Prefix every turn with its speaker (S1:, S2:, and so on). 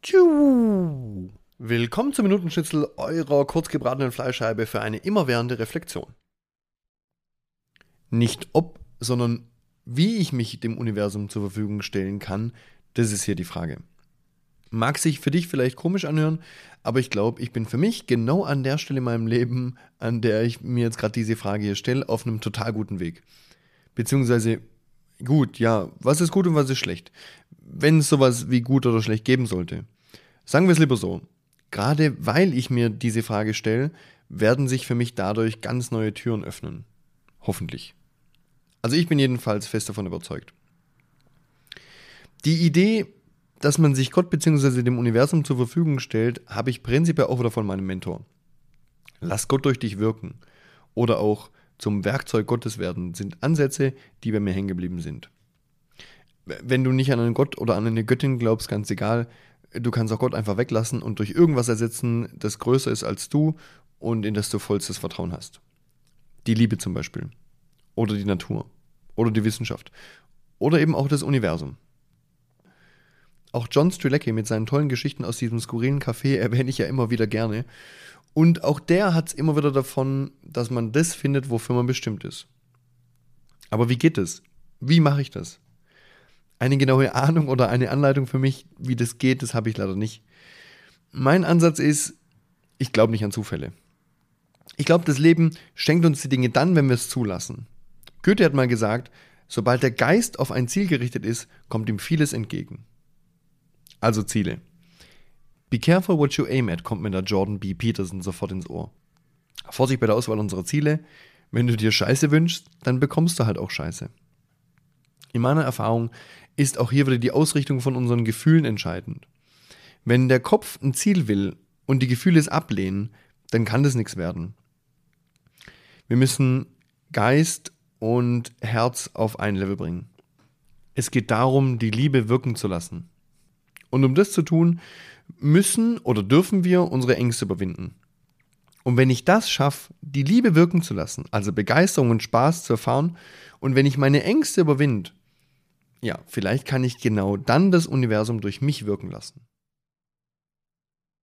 S1: Tschu. Willkommen zum Minutenschnitzel eurer kurzgebratenen Fleischscheibe für eine immerwährende Reflexion. Nicht ob, sondern wie ich mich dem Universum zur Verfügung stellen kann, das ist hier die Frage. Mag sich für dich vielleicht komisch anhören, aber ich glaube, ich bin für mich genau an der Stelle in meinem Leben, an der ich mir jetzt gerade diese Frage hier stelle, auf einem total guten Weg. Beziehungsweise, gut, ja, was ist gut und was ist schlecht? Wenn es sowas wie gut oder schlecht geben sollte. Sagen wir es lieber so. Gerade weil ich mir diese Frage stelle, werden sich für mich dadurch ganz neue Türen öffnen. Hoffentlich. Also ich bin jedenfalls fest davon überzeugt. Die Idee, dass man sich Gott bzw. dem Universum zur Verfügung stellt, habe ich prinzipiell auch wieder von meinem Mentor. Lass Gott durch dich wirken. Oder auch zum Werkzeug Gottes werden, sind Ansätze, die bei mir hängen geblieben sind. Wenn du nicht an einen Gott oder an eine Göttin glaubst, ganz egal, du kannst auch Gott einfach weglassen und durch irgendwas ersetzen, das größer ist als du und in das du vollstes Vertrauen hast. Die Liebe zum Beispiel. Oder die Natur. Oder die Wissenschaft. Oder eben auch das Universum. Auch John Strilecki mit seinen tollen Geschichten aus diesem skurrilen Café erwähne ich ja immer wieder gerne. Und auch der hat es immer wieder davon, dass man das findet, wofür man bestimmt ist. Aber wie geht es? Wie mache ich das? Eine genaue Ahnung oder eine Anleitung für mich, wie das geht, das habe ich leider nicht. Mein Ansatz ist, ich glaube nicht an Zufälle. Ich glaube, das Leben schenkt uns die Dinge dann, wenn wir es zulassen. Goethe hat mal gesagt, sobald der Geist auf ein Ziel gerichtet ist, kommt ihm vieles entgegen. Also Ziele. Be careful what you aim at, kommt mir da Jordan B. Peterson sofort ins Ohr. Vorsicht bei der Auswahl unserer Ziele. Wenn du dir Scheiße wünschst, dann bekommst du halt auch Scheiße. In meiner Erfahrung ist auch hier wieder die Ausrichtung von unseren Gefühlen entscheidend. Wenn der Kopf ein Ziel will und die Gefühle es ablehnen, dann kann das nichts werden. Wir müssen Geist und Herz auf ein Level bringen. Es geht darum, die Liebe wirken zu lassen. Und um das zu tun, müssen oder dürfen wir unsere Ängste überwinden. Und wenn ich das schaffe, die Liebe wirken zu lassen, also Begeisterung und Spaß zu erfahren, und wenn ich meine Ängste überwinde, ja, vielleicht kann ich genau dann das Universum durch mich wirken lassen.